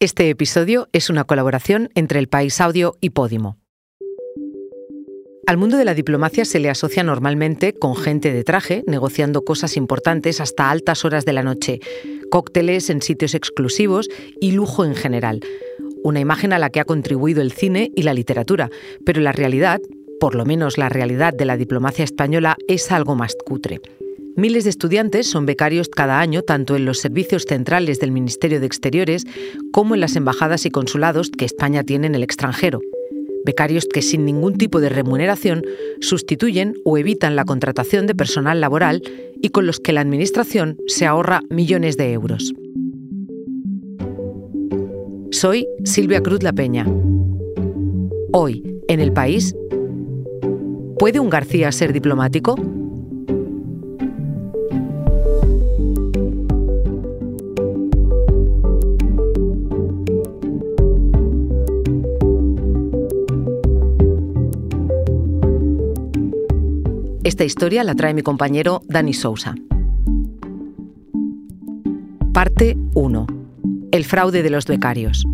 Este episodio es una colaboración entre El País Audio y Podimo. Al mundo de la diplomacia se le asocia normalmente con gente de traje, negociando cosas importantes hasta altas horas de la noche, cócteles en sitios exclusivos y lujo en general. Una imagen a la que ha contribuido el cine y la literatura, pero la realidad, por lo menos la realidad de la diplomacia española, es algo más cutre. Miles de estudiantes son becarios cada año tanto en los servicios centrales del Ministerio de Exteriores como en las embajadas y consulados que España tiene en el extranjero. Becarios que sin ningún tipo de remuneración sustituyen o evitan la contratación de personal laboral y con los que la Administración se ahorra millones de euros. Soy Silvia Cruz La Peña. Hoy, en el país, ¿puede un García ser diplomático? Esta historia la trae mi compañero Dani Sousa. Parte 1. El fraude de los becarios.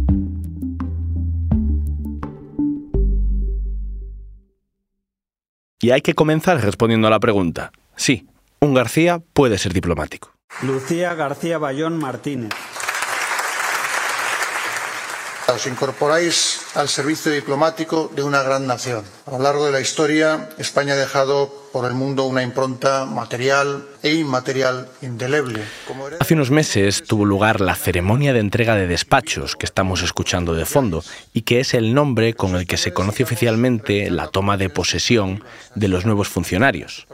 Y hay que comenzar respondiendo a la pregunta. Sí, un García puede ser diplomático. Lucía García Bayón Martínez. Os incorporáis al servicio diplomático de una gran nación. A lo largo de la historia, España ha dejado por el mundo una impronta material e inmaterial indeleble. Hace unos meses tuvo lugar la ceremonia de entrega de despachos que estamos escuchando de fondo y que es el nombre con el que se conoce oficialmente la toma de posesión de los nuevos funcionarios.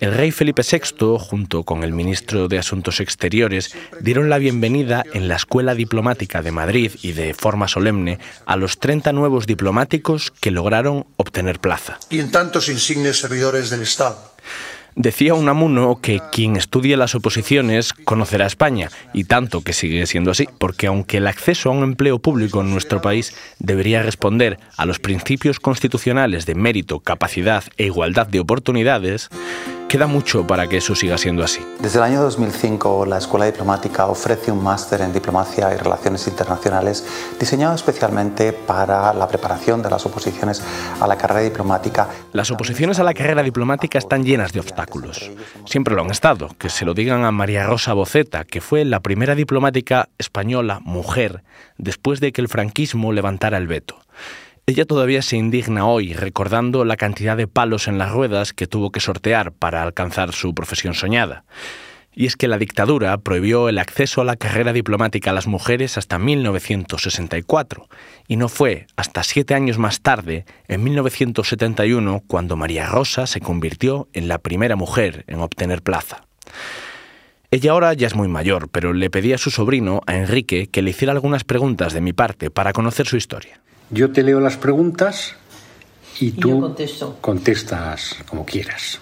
El rey Felipe VI, junto con el ministro de Asuntos Exteriores, dieron la bienvenida en la Escuela Diplomática de Madrid y de forma solemne a los 30 nuevos diplomáticos que lograron obtener plaza. Y en tantos insignes servidores del Estado. Decía Unamuno que quien estudie las oposiciones conocerá España, y tanto que sigue siendo así, porque aunque el acceso a un empleo público en nuestro país debería responder a los principios constitucionales de mérito, capacidad e igualdad de oportunidades, queda mucho para que eso siga siendo así. Desde el año 2005, la Escuela Diplomática ofrece un máster en Diplomacia y Relaciones Internacionales diseñado especialmente para la preparación de las oposiciones a la carrera diplomática. Las oposiciones a la carrera diplomática están llenas de obstáculos. Siempre lo han estado. Que se lo digan a María Rosa Boceta, que fue la primera diplomática española mujer después de que el franquismo levantara el veto. Ella todavía se indigna hoy recordando la cantidad de palos en las ruedas que tuvo que sortear para alcanzar su profesión soñada. Y es que la dictadura prohibió el acceso a la carrera diplomática a las mujeres hasta 1964, y no fue hasta siete años más tarde, en 1971, cuando María Rosa se convirtió en la primera mujer en obtener plaza. Ella ahora ya es muy mayor, pero le pedí a su sobrino, a Enrique, que le hiciera algunas preguntas de mi parte para conocer su historia. Yo te leo las preguntas y tú contestas como quieras.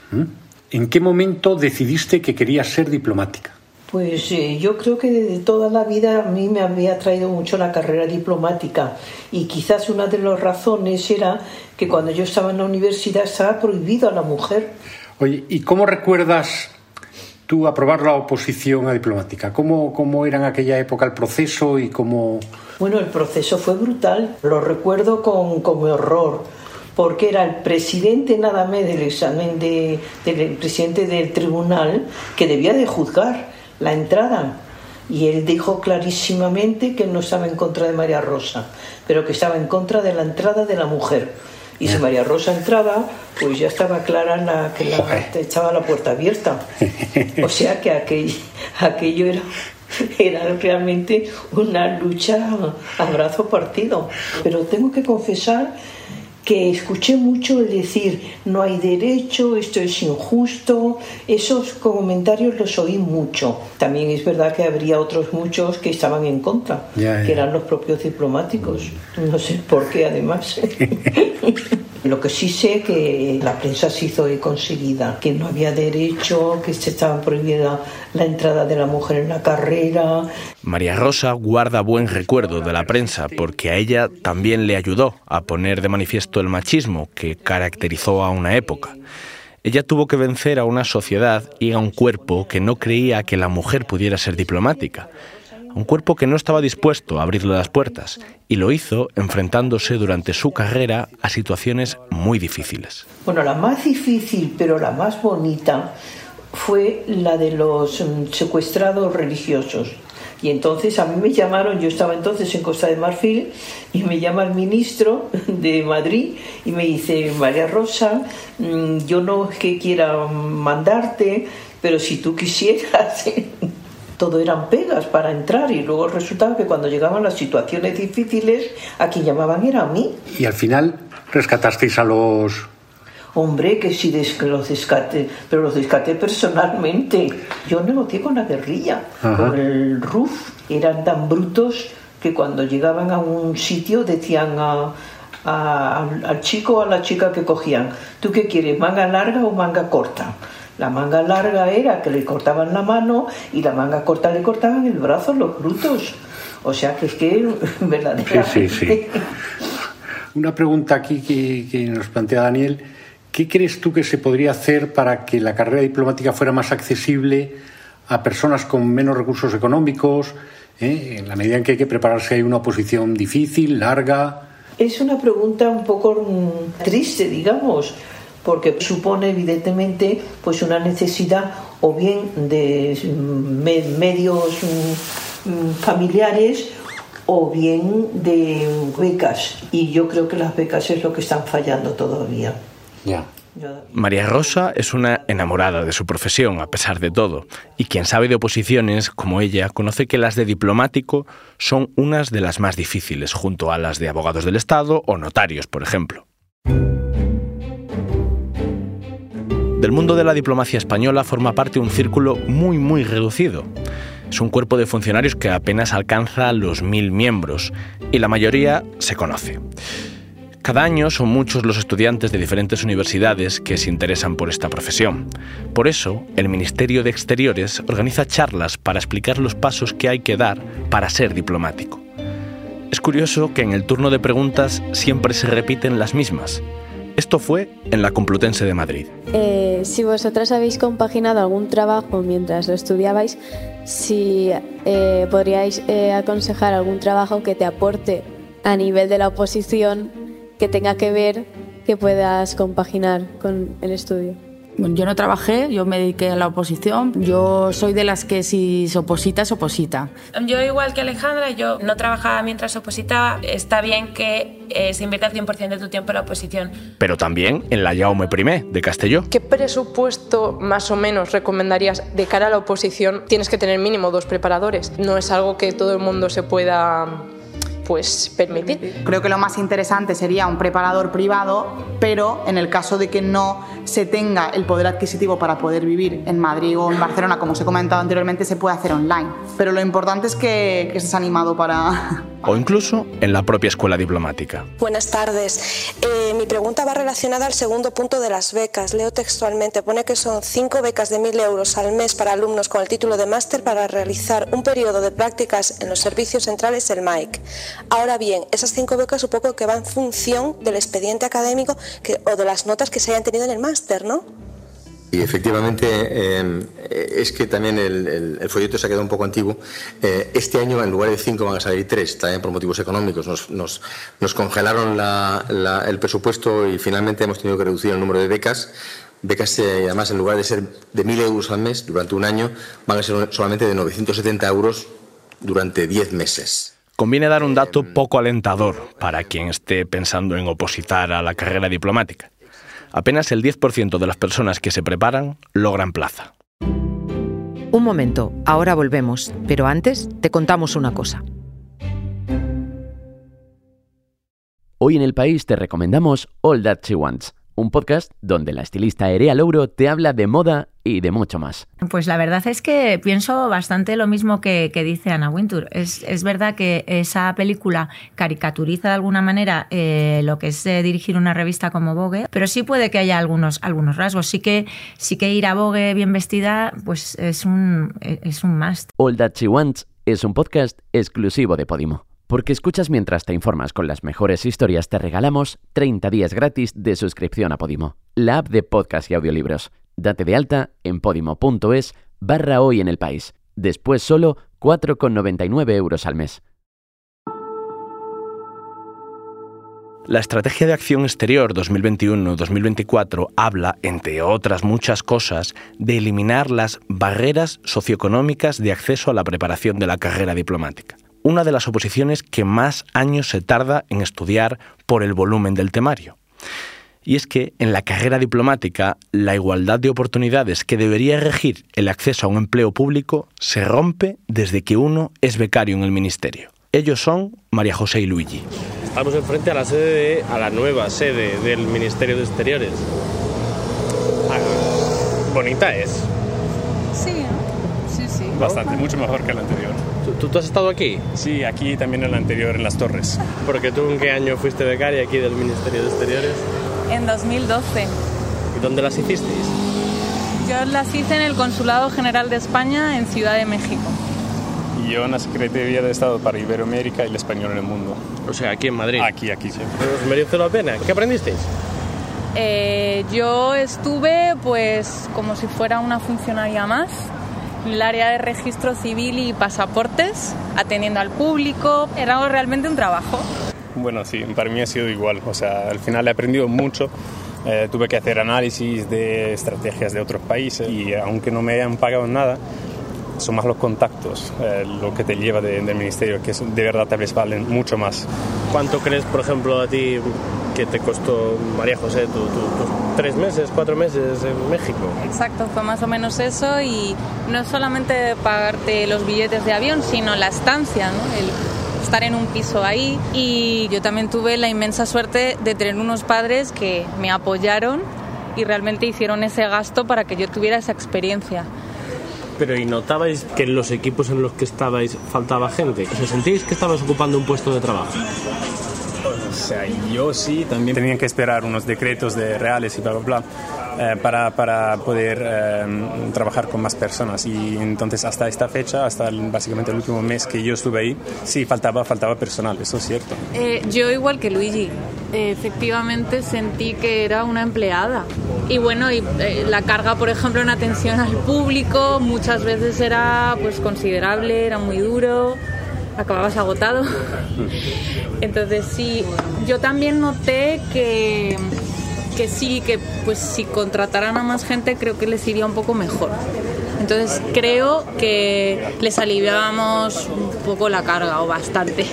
¿En qué momento decidiste que querías ser diplomática? Pues eh, yo creo que desde toda la vida a mí me había traído mucho la carrera diplomática y quizás una de las razones era que cuando yo estaba en la universidad estaba prohibido a la mujer. Oye, ¿y cómo recuerdas tú aprobar la oposición a diplomática? ¿Cómo, cómo era en aquella época el proceso y cómo...? Bueno, el proceso fue brutal, lo recuerdo con, con horror, porque era el presidente nada más del examen de, del presidente del tribunal que debía de juzgar la entrada. Y él dijo clarísimamente que no estaba en contra de María Rosa, pero que estaba en contra de la entrada de la mujer. Y si María Rosa entraba, pues ya estaba clara la, que la, echaba la puerta abierta. O sea que aquello, aquello era, era realmente una lucha a brazo partido. Pero tengo que confesar que escuché mucho el decir no hay derecho, esto es injusto, esos comentarios los oí mucho. También es verdad que habría otros muchos que estaban en contra, que eran los propios diplomáticos. No sé por qué además. Lo que sí sé que la prensa se hizo conseguida, que no había derecho, que se estaba prohibida la entrada de la mujer en la carrera, María Rosa guarda buen recuerdo de la prensa porque a ella también le ayudó a poner de manifiesto el machismo que caracterizó a una época. Ella tuvo que vencer a una sociedad y a un cuerpo que no creía que la mujer pudiera ser diplomática. Un cuerpo que no estaba dispuesto a abrirle las puertas y lo hizo enfrentándose durante su carrera a situaciones muy difíciles. Bueno, la más difícil, pero la más bonita, fue la de los mm, secuestrados religiosos. Y entonces a mí me llamaron, yo estaba entonces en Costa de Marfil, y me llama el ministro de Madrid y me dice, María Rosa, mm, yo no es que quiera mandarte, pero si tú quisieras, todo eran pegas para entrar y luego resultaba que cuando llegaban las situaciones difíciles, a quien llamaban era a mí. Y al final rescatasteis a los Hombre, que sí los descate, pero los descaté personalmente. Yo negocié con la guerrilla, con el RUF. Eran tan brutos que cuando llegaban a un sitio decían al chico o a la chica que cogían, ¿tú qué quieres, manga larga o manga corta? La manga larga era que le cortaban la mano y la manga corta le cortaban el brazo, los brutos. O sea que es que verdaderamente... Sí, sí, sí. Una pregunta aquí que, que nos plantea Daniel. ¿Qué crees tú que se podría hacer para que la carrera diplomática fuera más accesible a personas con menos recursos económicos, eh? en la medida en que hay que prepararse hay una oposición difícil, larga? Es una pregunta un poco mm, triste, digamos, porque supone evidentemente pues una necesidad o bien de mm, medios mm, familiares o bien de becas. Y yo creo que las becas es lo que están fallando todavía. María Rosa es una enamorada de su profesión, a pesar de todo, y quien sabe de oposiciones, como ella, conoce que las de diplomático son unas de las más difíciles, junto a las de abogados del Estado o notarios, por ejemplo. Del mundo de la diplomacia española forma parte un círculo muy, muy reducido. Es un cuerpo de funcionarios que apenas alcanza los mil miembros, y la mayoría se conoce. Cada año son muchos los estudiantes de diferentes universidades que se interesan por esta profesión. Por eso, el Ministerio de Exteriores organiza charlas para explicar los pasos que hay que dar para ser diplomático. Es curioso que en el turno de preguntas siempre se repiten las mismas. Esto fue en la Complutense de Madrid. Eh, si vosotras habéis compaginado algún trabajo mientras lo estudiabais, si eh, podríais eh, aconsejar algún trabajo que te aporte a nivel de la oposición que tenga que ver que puedas compaginar con el estudio. Yo no trabajé, yo me dediqué a la oposición. Yo soy de las que si se oposita, se oposita. Yo igual que Alejandra, yo no trabajaba mientras opositaba. Está bien que eh, se invierta el 100% de tu tiempo en la oposición. Pero también en la Jaume I de Castelló. ¿Qué presupuesto más o menos recomendarías de cara a la oposición? Tienes que tener mínimo dos preparadores. No es algo que todo el mundo se pueda pues permitir. Creo que lo más interesante sería un preparador privado, pero en el caso de que no se tenga el poder adquisitivo para poder vivir en Madrid o en Barcelona, como os he comentado anteriormente, se puede hacer online. Pero lo importante es que, que estés animado para... O incluso en la propia escuela diplomática. Buenas tardes. Eh, mi pregunta va relacionada al segundo punto de las becas. Leo textualmente, pone que son cinco becas de mil euros al mes para alumnos con el título de máster para realizar un periodo de prácticas en los servicios centrales del MAIC. Ahora bien, esas cinco becas supongo que van en función del expediente académico o de las notas que se hayan tenido en el máster, ¿no? Y efectivamente em, es que también el, folleto se ha quedado un poco antiguo. Eh, este año en lugar de cinco van a salir tres, también por motivos económicos. Nos, congelaron el presupuesto y finalmente hemos tenido que reducir el número de becas. Becas, eh, además, en lugar de ser de mil euros al mes durante un año, van a ser solamente de 970 euros durante diez meses. Conviene dar un dato poco alentador para quien esté pensando en opositar a la carrera diplomática. Apenas el 10% de las personas que se preparan logran plaza. Un momento, ahora volvemos, pero antes te contamos una cosa. Hoy en el país te recomendamos All That She Wants un podcast donde la estilista Erea Louro te habla de moda y de mucho más. Pues la verdad es que pienso bastante lo mismo que, dice Ana Wintour. Es, verdad que esa película caricaturiza de alguna manera eh, lo que es dirigir una revista como Vogue, pero sí puede que haya algunos, algunos rasgos. Sí que, sí que ir a Vogue bien vestida pues es un, es un must. All That She Wants es un podcast exclusivo de Podimo. Porque escuchas mientras te informas con las mejores historias, te regalamos 30 días gratis de suscripción a Podimo, la app de podcast y audiolibros. Date de alta en podimo.es barra hoy en el país. Después solo 4,99 euros al mes. La Estrategia de Acción Exterior 2021-2024 habla, entre otras muchas cosas, de eliminar las barreras socioeconómicas de acceso a la preparación de la carrera diplomática. Una de las oposiciones que más años se tarda en estudiar por el volumen del temario. Y es que en la carrera diplomática la igualdad de oportunidades que debería regir el acceso a un empleo público se rompe desde que uno es becario en el ministerio. Ellos son María José y Luigi. Estamos enfrente a la sede de, a la nueva sede del Ministerio de Exteriores. Ah, bonita es. Bastante, mucho mejor que la anterior. ¿Tú, ¿Tú, has estado aquí? Sí, aquí también en la anterior, en las torres. Porque tú en qué año fuiste becaria aquí del Ministerio de Exteriores? En 2012. ¿Y dónde las hicisteis? Yo las hice en el Consulado General de España en Ciudad de México. Y yo en la Secretaría de Estado para Iberoamérica y el español en el mundo. O sea, aquí en Madrid. Aquí, aquí, sí. ¿Os mereció la pena? ¿Qué aprendisteis? Eh, yo estuve pues como si fuera una funcionaria más en el área de registro civil y pasaportes, atendiendo al público. Era realmente un trabajo. Bueno, sí, para mí ha sido igual. O sea, al final he aprendido mucho. Eh, tuve que hacer análisis de estrategias de otros países y aunque no me hayan pagado nada, son más los contactos eh, lo que te lleva de, del ministerio, que de verdad tal vez valen mucho más. ¿Cuánto crees, por ejemplo, a ti que te costó, María José, tus tu, tres meses, cuatro meses en México? Exacto, fue más o menos eso y no solamente pagarte los billetes de avión, sino la estancia, ¿no? El estar en un piso ahí y yo también tuve la inmensa suerte de tener unos padres que me apoyaron y realmente hicieron ese gasto para que yo tuviera esa experiencia. Pero ¿y notabais que en los equipos en los que estabais faltaba gente? ¿Se sentíais que estabas ocupando un puesto de trabajo? O sea, yo sí, también tenían que esperar unos decretos de reales y bla, bla, bla, eh, para, para poder eh, trabajar con más personas. Y entonces hasta esta fecha, hasta el, básicamente el último mes que yo estuve ahí, sí, faltaba, faltaba personal, eso es cierto. Eh, yo igual que Luigi, efectivamente sentí que era una empleada. Y bueno, y, eh, la carga, por ejemplo, en atención al público muchas veces era pues considerable, era muy duro, acababas agotado. Entonces sí, yo también noté que, que sí, que pues si contrataran a más gente creo que les iría un poco mejor. Entonces creo que les aliviábamos un poco la carga o bastante.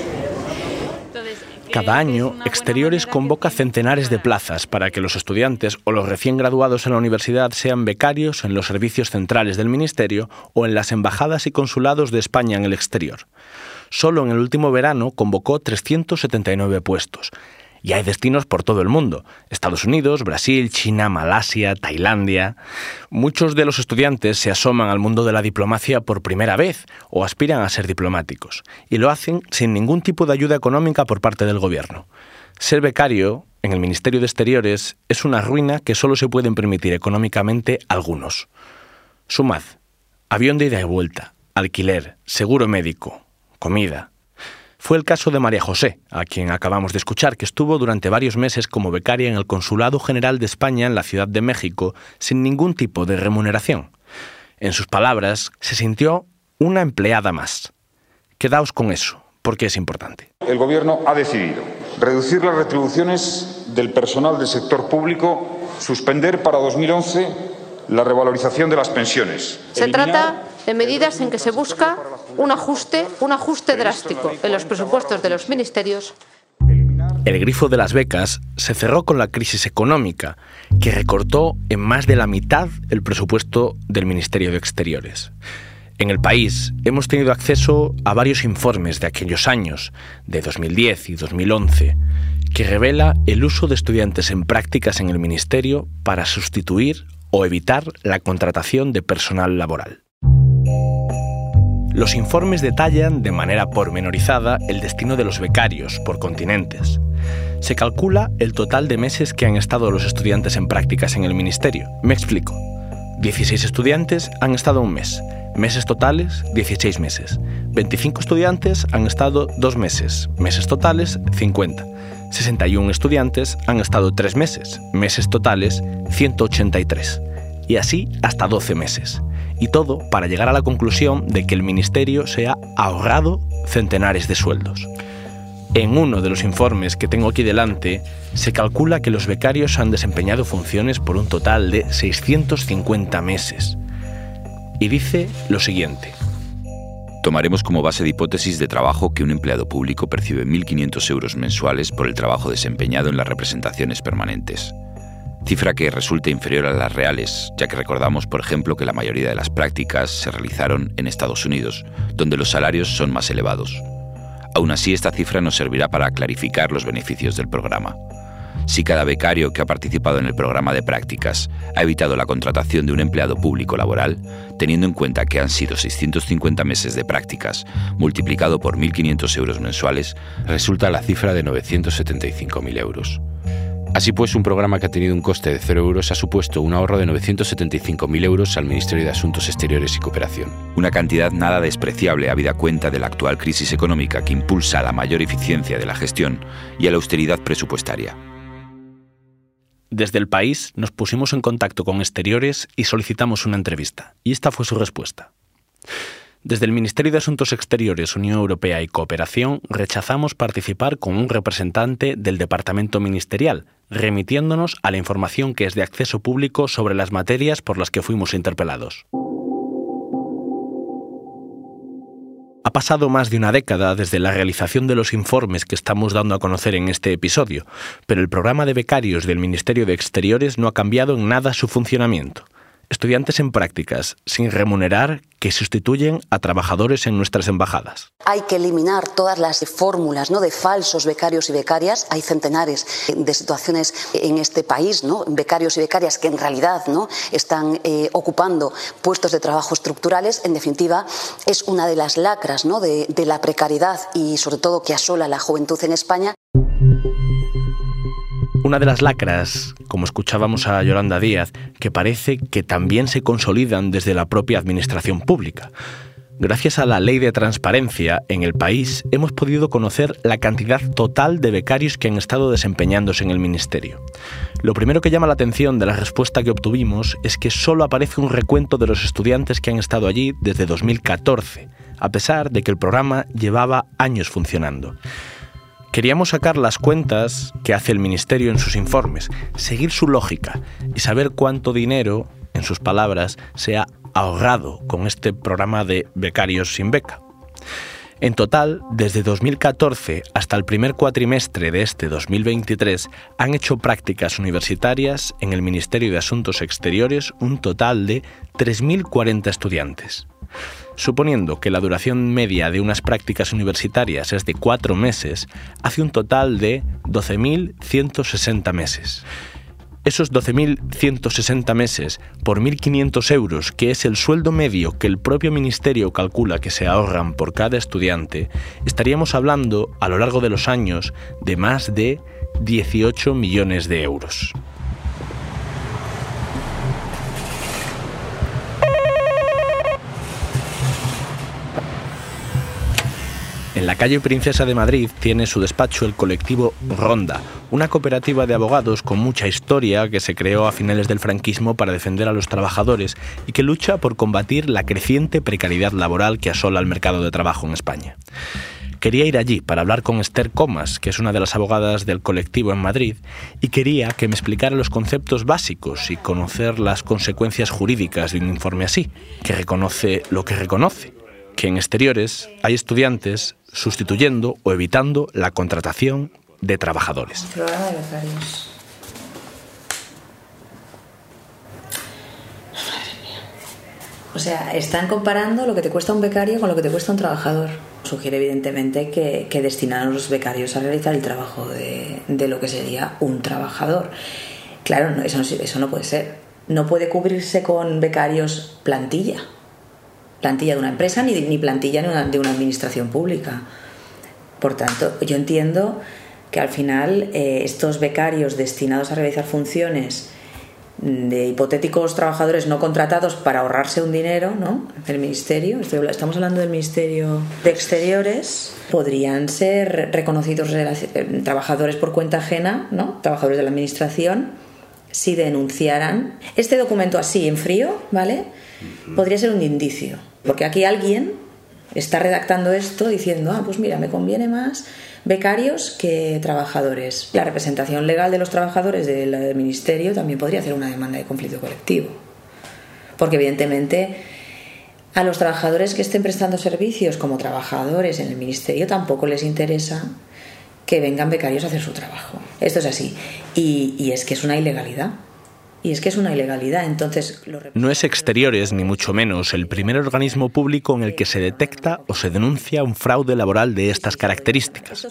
Cada año, Exteriores convoca centenares de plazas para que los estudiantes o los recién graduados en la universidad sean becarios en los servicios centrales del Ministerio o en las embajadas y consulados de España en el exterior. Solo en el último verano convocó 379 puestos. Y hay destinos por todo el mundo. Estados Unidos, Brasil, China, Malasia, Tailandia. Muchos de los estudiantes se asoman al mundo de la diplomacia por primera vez o aspiran a ser diplomáticos. Y lo hacen sin ningún tipo de ayuda económica por parte del gobierno. Ser becario en el Ministerio de Exteriores es una ruina que solo se pueden permitir económicamente algunos. Sumad. Avión de ida y vuelta, alquiler, seguro médico, comida, fue el caso de María José, a quien acabamos de escuchar, que estuvo durante varios meses como becaria en el Consulado General de España en la Ciudad de México sin ningún tipo de remuneración. En sus palabras, se sintió una empleada más. Quedaos con eso, porque es importante. El Gobierno ha decidido reducir las retribuciones del personal del sector público, suspender para 2011 la revalorización de las pensiones. Se trata de medidas en que se busca un ajuste, un ajuste drástico en los presupuestos de los ministerios. El grifo de las becas se cerró con la crisis económica, que recortó en más de la mitad el presupuesto del Ministerio de Exteriores. En el país hemos tenido acceso a varios informes de aquellos años, de 2010 y 2011, que revela el uso de estudiantes en prácticas en el Ministerio para sustituir o evitar la contratación de personal laboral. Los informes detallan de manera pormenorizada el destino de los becarios por continentes. Se calcula el total de meses que han estado los estudiantes en prácticas en el Ministerio. Me explico. 16 estudiantes han estado un mes. Meses totales, 16 meses. 25 estudiantes han estado dos meses. Meses totales, 50. 61 estudiantes han estado tres meses. Meses totales, 183. Y así hasta 12 meses y todo para llegar a la conclusión de que el Ministerio se ha ahorrado centenares de sueldos. En uno de los informes que tengo aquí delante, se calcula que los becarios han desempeñado funciones por un total de 650 meses. Y dice lo siguiente. Tomaremos como base de hipótesis de trabajo que un empleado público percibe 1.500 euros mensuales por el trabajo desempeñado en las representaciones permanentes cifra que resulta inferior a las reales, ya que recordamos, por ejemplo, que la mayoría de las prácticas se realizaron en Estados Unidos, donde los salarios son más elevados. Aún así, esta cifra nos servirá para clarificar los beneficios del programa. Si cada becario que ha participado en el programa de prácticas ha evitado la contratación de un empleado público laboral, teniendo en cuenta que han sido 650 meses de prácticas multiplicado por 1.500 euros mensuales, resulta la cifra de 975.000 euros. Así pues, un programa que ha tenido un coste de 0 euros ha supuesto un ahorro de 975.000 euros al Ministerio de Asuntos Exteriores y Cooperación. Una cantidad nada despreciable habida cuenta de la actual crisis económica que impulsa la mayor eficiencia de la gestión y a la austeridad presupuestaria. Desde el país nos pusimos en contacto con Exteriores y solicitamos una entrevista. Y esta fue su respuesta. Desde el Ministerio de Asuntos Exteriores, Unión Europea y Cooperación rechazamos participar con un representante del Departamento Ministerial, remitiéndonos a la información que es de acceso público sobre las materias por las que fuimos interpelados. Ha pasado más de una década desde la realización de los informes que estamos dando a conocer en este episodio, pero el programa de becarios del Ministerio de Exteriores no ha cambiado en nada su funcionamiento estudiantes en prácticas sin remunerar que sustituyen a trabajadores en nuestras embajadas. Hay que eliminar todas las fórmulas ¿no? de falsos becarios y becarias. Hay centenares de situaciones en este país, ¿no? becarios y becarias que en realidad ¿no? están eh, ocupando puestos de trabajo estructurales. En definitiva, es una de las lacras ¿no? de, de la precariedad y sobre todo que asola la juventud en España. Una de las lacras, como escuchábamos a Yolanda Díaz, que parece que también se consolidan desde la propia administración pública. Gracias a la ley de transparencia en el país hemos podido conocer la cantidad total de becarios que han estado desempeñándose en el Ministerio. Lo primero que llama la atención de la respuesta que obtuvimos es que solo aparece un recuento de los estudiantes que han estado allí desde 2014, a pesar de que el programa llevaba años funcionando. Queríamos sacar las cuentas que hace el Ministerio en sus informes, seguir su lógica y saber cuánto dinero, en sus palabras, se ha ahorrado con este programa de becarios sin beca. En total, desde 2014 hasta el primer cuatrimestre de este 2023, han hecho prácticas universitarias en el Ministerio de Asuntos Exteriores un total de 3.040 estudiantes suponiendo que la duración media de unas prácticas universitarias es de cuatro meses, hace un total de 12.160 meses. Esos 12.160 meses por 1.500 euros, que es el sueldo medio que el propio ministerio calcula que se ahorran por cada estudiante, estaríamos hablando a lo largo de los años de más de 18 millones de euros. En la calle Princesa de Madrid tiene su despacho el colectivo Ronda, una cooperativa de abogados con mucha historia que se creó a finales del franquismo para defender a los trabajadores y que lucha por combatir la creciente precariedad laboral que asola el mercado de trabajo en España. Quería ir allí para hablar con Esther Comas, que es una de las abogadas del colectivo en Madrid, y quería que me explicara los conceptos básicos y conocer las consecuencias jurídicas de un informe así, que reconoce lo que reconoce, que en exteriores hay estudiantes sustituyendo o evitando la contratación de trabajadores. O sea, están comparando lo que te cuesta un becario con lo que te cuesta un trabajador. Sugiere evidentemente que, que destinan a los becarios a realizar el trabajo de, de lo que sería un trabajador. Claro, no, eso no puede ser. No puede cubrirse con becarios plantilla plantilla de una empresa ni, ni plantilla de una, administración pública. Por tanto, yo entiendo que al final eh, estos becarios destinados a realizar funciones de hipotéticos trabajadores no contratados para ahorrarse un dinero, ¿no? El ministerio, estamos hablando del Ministerio de Exteriores, podrían ser reconocidos eh, trabajadores por cuenta ajena, ¿no? Trabajadores de la administración si denunciaran este documento así en frío, ¿vale? Podría ser un indicio, porque aquí alguien está redactando esto diciendo, ah, pues mira, me conviene más becarios que trabajadores. La representación legal de los trabajadores del ministerio también podría hacer una demanda de conflicto colectivo, porque evidentemente a los trabajadores que estén prestando servicios como trabajadores en el ministerio tampoco les interesa que vengan becarios a hacer su trabajo. Esto es así. Y, y es que es una ilegalidad. Y es que es una ilegalidad. No es Exteriores, ni mucho menos, el primer organismo público en el que se detecta o se denuncia un fraude laboral de estas características.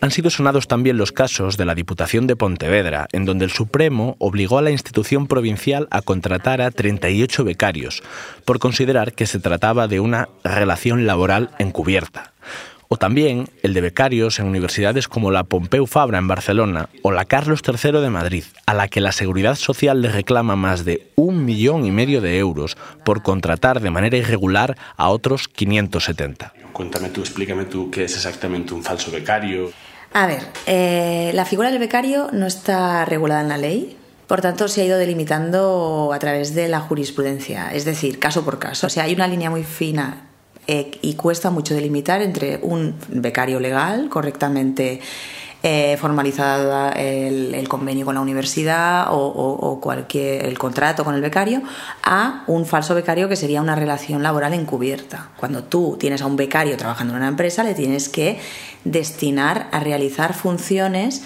Han sido sonados también los casos de la Diputación de Pontevedra, en donde el Supremo obligó a la institución provincial a contratar a 38 becarios, por considerar que se trataba de una relación laboral encubierta o también el de becarios en universidades como la Pompeu Fabra en Barcelona o la Carlos III de Madrid, a la que la Seguridad Social le reclama más de un millón y medio de euros por contratar de manera irregular a otros 570. Cuéntame tú, explícame tú qué es exactamente un falso becario. A ver, eh, la figura del becario no está regulada en la ley, por tanto, se ha ido delimitando a través de la jurisprudencia, es decir, caso por caso. O sea, hay una línea muy fina eh, y cuesta mucho delimitar entre un becario legal, correctamente eh, formalizado el, convenio con la universidad o, cualquier el contrato con el becario, a un falso becario que sería una relación laboral encubierta. Cuando tú tienes a un becario trabajando en una empresa, le tienes que destinar a realizar funciones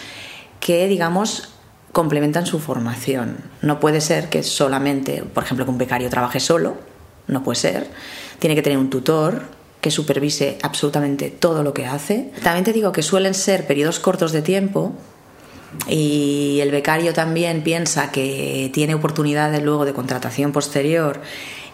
que, digamos, complementan su formación. No puede ser que solamente, por ejemplo, que un becario trabaje solo, no puede ser tiene que tener un tutor que supervise absolutamente todo lo que hace. También te digo que suelen ser periodos cortos de tiempo y el becario también piensa que tiene oportunidades luego de contratación posterior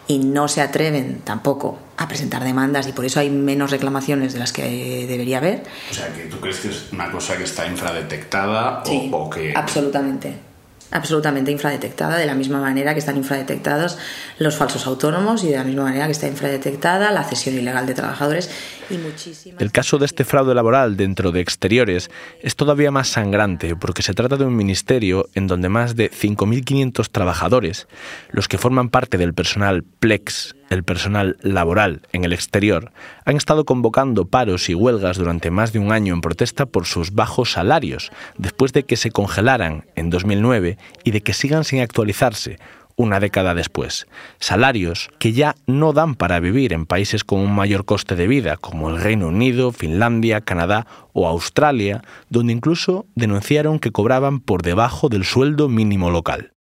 y no se atreven tampoco a presentar demandas y por eso hay menos reclamaciones de las que debería haber. O sea, que tú crees que es una cosa que está infradetectada o que... Absolutamente absolutamente infradetectada, de la misma manera que están infradetectados los falsos autónomos y de la misma manera que está infradetectada la cesión ilegal de trabajadores y muchísimas... El caso de este fraude laboral dentro de exteriores es todavía más sangrante porque se trata de un ministerio en donde más de 5.500 trabajadores, los que forman parte del personal PLEX, el personal laboral en el exterior, han estado convocando paros y huelgas durante más de un año en protesta por sus bajos salarios, después de que se congelaran en 2009 y de que sigan sin actualizarse una década después. Salarios que ya no dan para vivir en países con un mayor coste de vida, como el Reino Unido, Finlandia, Canadá o Australia, donde incluso denunciaron que cobraban por debajo del sueldo mínimo local.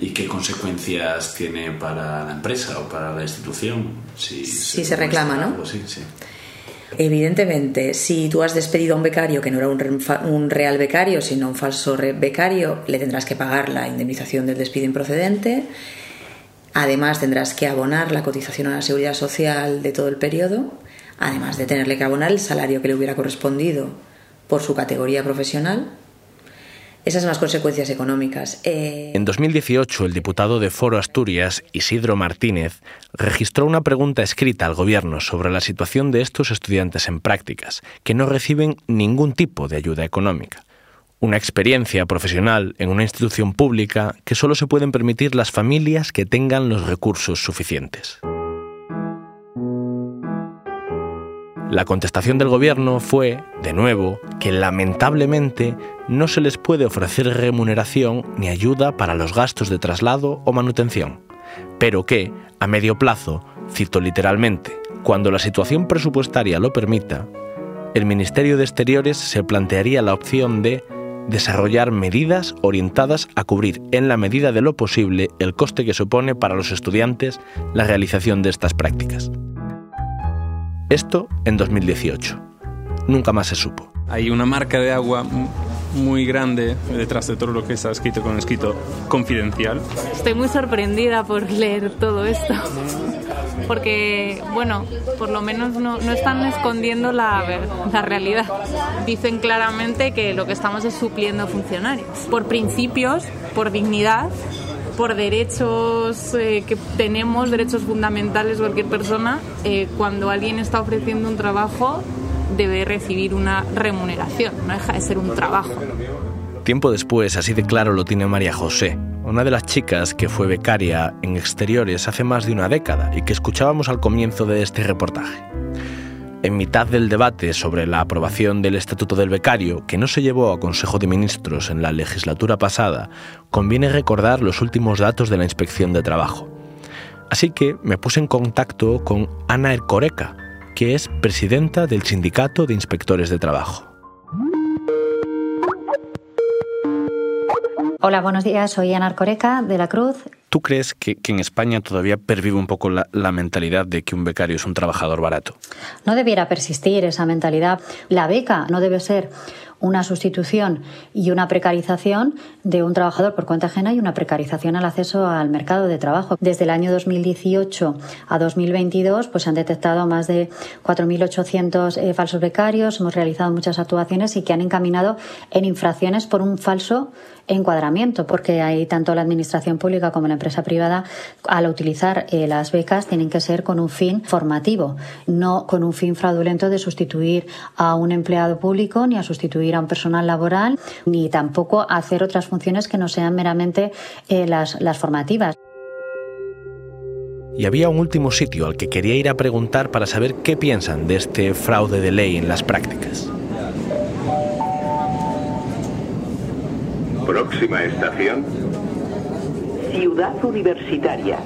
¿Y qué consecuencias tiene para la empresa o para la institución? Si, se, reclama, ¿no? Evidentemente, si tú has despedido a un becario que no era un, real becario, sino un falso becario, le tendrás que pagar la indemnización del despido improcedente. Además, tendrás que abonar la cotización a la seguridad social de todo el periodo, además de tenerle que abonar el salario que le hubiera correspondido por su categoría profesional esas son las consecuencias económicas. Eh, en 2018, el diputado de Foro Asturias, Isidro Martínez, registró una pregunta escrita al Gobierno sobre la situación de estos estudiantes en prácticas, que no reciben ningún tipo de ayuda económica. Una experiencia profesional en una institución pública que solo se pueden permitir las familias que tengan los recursos suficientes. La contestación del gobierno fue, de nuevo, que lamentablemente no se les puede ofrecer remuneración ni ayuda para los gastos de traslado o manutención, pero que, a medio plazo, cito literalmente, cuando la situación presupuestaria lo permita, el Ministerio de Exteriores se plantearía la opción de desarrollar medidas orientadas a cubrir en la medida de lo posible el coste que supone para los estudiantes la realización de estas prácticas. Esto en 2018. Nunca más se supo. Hay una marca de agua muy grande detrás de todo lo que está escrito con escrito confidencial. Estoy muy sorprendida por leer todo esto. Porque, bueno, por lo menos no, no están escondiendo la, la realidad. Dicen claramente que lo que estamos es supliendo funcionarios. Por principios, por dignidad, por derechos eh, que tenemos, derechos fundamentales cualquier persona, eh, cuando alguien está ofreciendo un trabajo debe recibir una remuneración, no deja de ser un trabajo. Tiempo después, así de claro lo tiene María José, una de las chicas que fue becaria en exteriores hace más de una década y que escuchábamos al comienzo de este reportaje. En mitad del debate sobre la aprobación del Estatuto del Becario, que no se llevó a Consejo de Ministros en la legislatura pasada, conviene recordar los últimos datos de la Inspección de Trabajo. Así que me puse en contacto con Ana Ercoreca, que es presidenta del Sindicato de Inspectores de Trabajo. Hola, buenos días. Soy Ana Ercoreca de la Cruz ¿Tú crees que, en España todavía pervive un poco la, la, mentalidad de que un becario es un trabajador barato? No debiera persistir esa mentalidad. La beca no debe ser una sustitución y una precarización de un trabajador por cuenta ajena y una precarización al acceso al mercado de trabajo. Desde el año 2018 a 2022 pues se han detectado más de 4.800 eh, falsos becarios, hemos realizado muchas actuaciones y que han encaminado en infracciones por un falso encuadramiento, porque hay tanto la administración pública como la empresa privada, al utilizar eh, las becas, tienen que ser con un fin formativo, no con un fin fraudulento de sustituir a un empleado público ni a sustituir a un personal laboral, ni tampoco hacer otras funciones que no sean meramente eh, las, las formativas. Y había un último sitio al que quería ir a preguntar para saber qué piensan de este fraude de ley en las prácticas. Próxima estación. Ciudad Universitaria.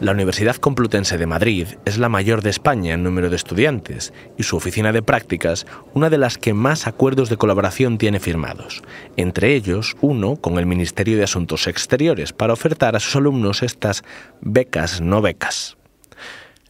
La Universidad Complutense de Madrid es la mayor de España en número de estudiantes y su oficina de prácticas una de las que más acuerdos de colaboración tiene firmados, entre ellos uno con el Ministerio de Asuntos Exteriores para ofertar a sus alumnos estas becas no becas.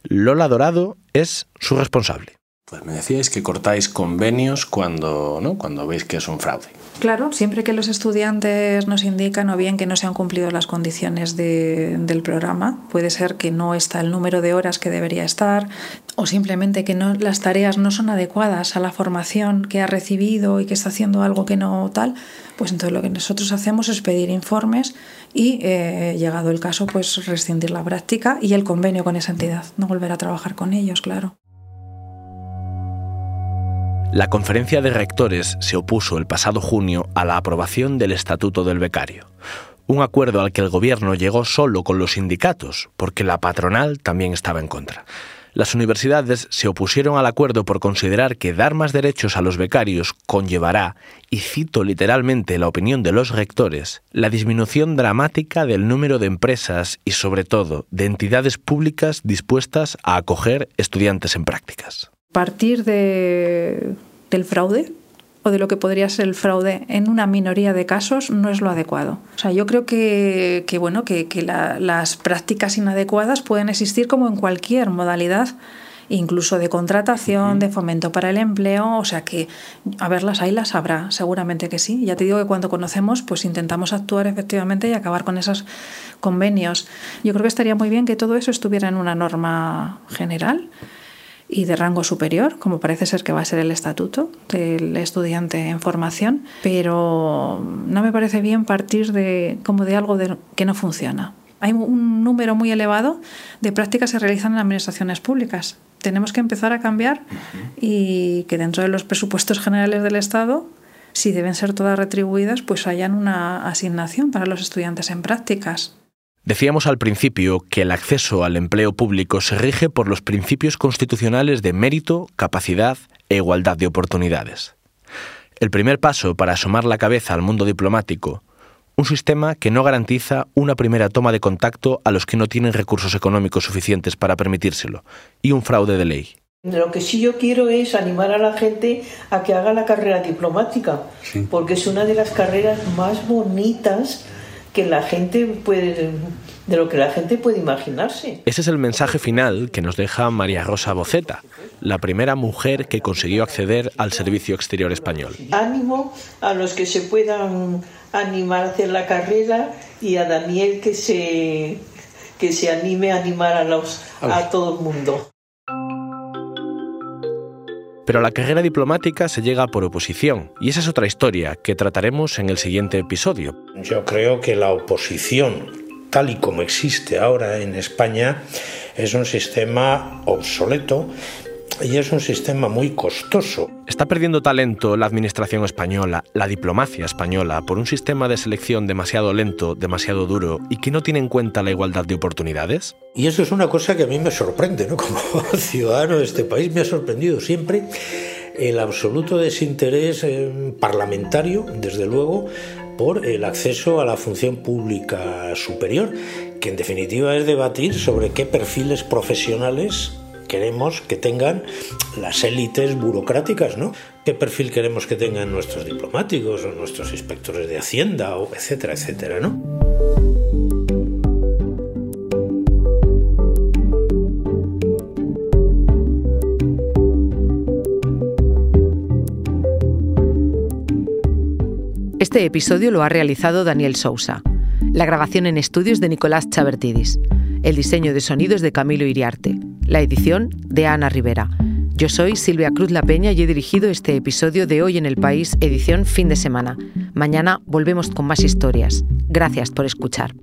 Lola Dorado es su responsable. Pues me decíais que cortáis convenios cuando, ¿no? cuando veis que es un fraude. Claro, siempre que los estudiantes nos indican o bien que no se han cumplido las condiciones del programa, puede ser que no está el número de horas que debería estar o simplemente que no, las tareas no son adecuadas a la formación que ha recibido y que está haciendo algo que no tal, pues entonces lo que nosotros hacemos es pedir informes y, eh, llegado el caso, pues rescindir la práctica y el convenio con esa entidad, no volver a trabajar con ellos, claro. La conferencia de rectores se opuso el pasado junio a la aprobación del Estatuto del Becario, un acuerdo al que el gobierno llegó solo con los sindicatos, porque la patronal también estaba en contra. Las universidades se opusieron al acuerdo por considerar que dar más derechos a los becarios conllevará, y cito literalmente la opinión de los rectores, la disminución dramática del número de empresas y sobre todo de entidades públicas dispuestas a acoger estudiantes en prácticas partir de, del fraude o de lo que podría ser el fraude en una minoría de casos no es lo adecuado. O sea, yo creo que, bueno, que, las prácticas inadecuadas pueden existir como en cualquier modalidad incluso de contratación, de fomento para el empleo, o sea que a verlas ahí las habrá, seguramente que sí. Ya te digo que cuando conocemos, pues intentamos actuar efectivamente y acabar con esos convenios. Yo creo que estaría muy bien que todo eso estuviera en una norma general y de rango superior, como parece ser que va a ser el estatuto del estudiante en formación, pero no me parece bien partir de como de algo que no funciona. Hay un número muy elevado de prácticas que se realizan en administraciones públicas. Tenemos que empezar a cambiar y que dentro de los presupuestos generales del Estado, si deben ser todas retribuidas, pues hayan una asignación para los estudiantes en prácticas. Decíamos al principio que el acceso al empleo público se rige por los principios constitucionales de mérito, capacidad e igualdad de oportunidades. El primer paso para asomar la cabeza al mundo diplomático, un sistema que no garantiza una primera toma de contacto a los que no tienen recursos económicos suficientes para permitírselo, y un fraude de ley. Lo que sí yo quiero es animar a la gente a que haga la carrera diplomática, porque es una de las carreras más bonitas que la gente puede de lo que la gente puede imaginarse. Ese es el mensaje final que nos deja María Rosa Boceta, la primera mujer que consiguió acceder al Servicio Exterior Español. Ánimo a los que se puedan animar a hacer la carrera y a Daniel que se que se anime a animar a los a todo el mundo. Pero a la carrera diplomática se llega por oposición, y esa es otra historia que trataremos en el siguiente episodio. Yo creo que la oposición, tal y como existe ahora en España, es un sistema obsoleto y es un sistema muy costoso. ¿Está perdiendo talento la administración española, la diplomacia española, por un sistema de selección demasiado lento, demasiado duro y que no tiene en cuenta la igualdad de oportunidades? Y eso es una cosa que a mí me sorprende, ¿no? Como ciudadano de este país me ha sorprendido siempre el absoluto desinterés eh, parlamentario, desde luego, por el acceso a la función pública superior, que en definitiva es debatir sobre qué perfiles profesionales queremos que tengan las élites burocráticas, ¿no? ¿Qué perfil queremos que tengan nuestros diplomáticos o nuestros inspectores de Hacienda, o etcétera, etcétera, ¿no? Este episodio lo ha realizado Daniel Sousa. La grabación en estudios de Nicolás Chabertidis. El diseño de sonidos de Camilo Iriarte. La edición de Ana Rivera. Yo soy Silvia Cruz La Peña y he dirigido este episodio de Hoy en el País, edición fin de semana. Mañana volvemos con más historias. Gracias por escuchar.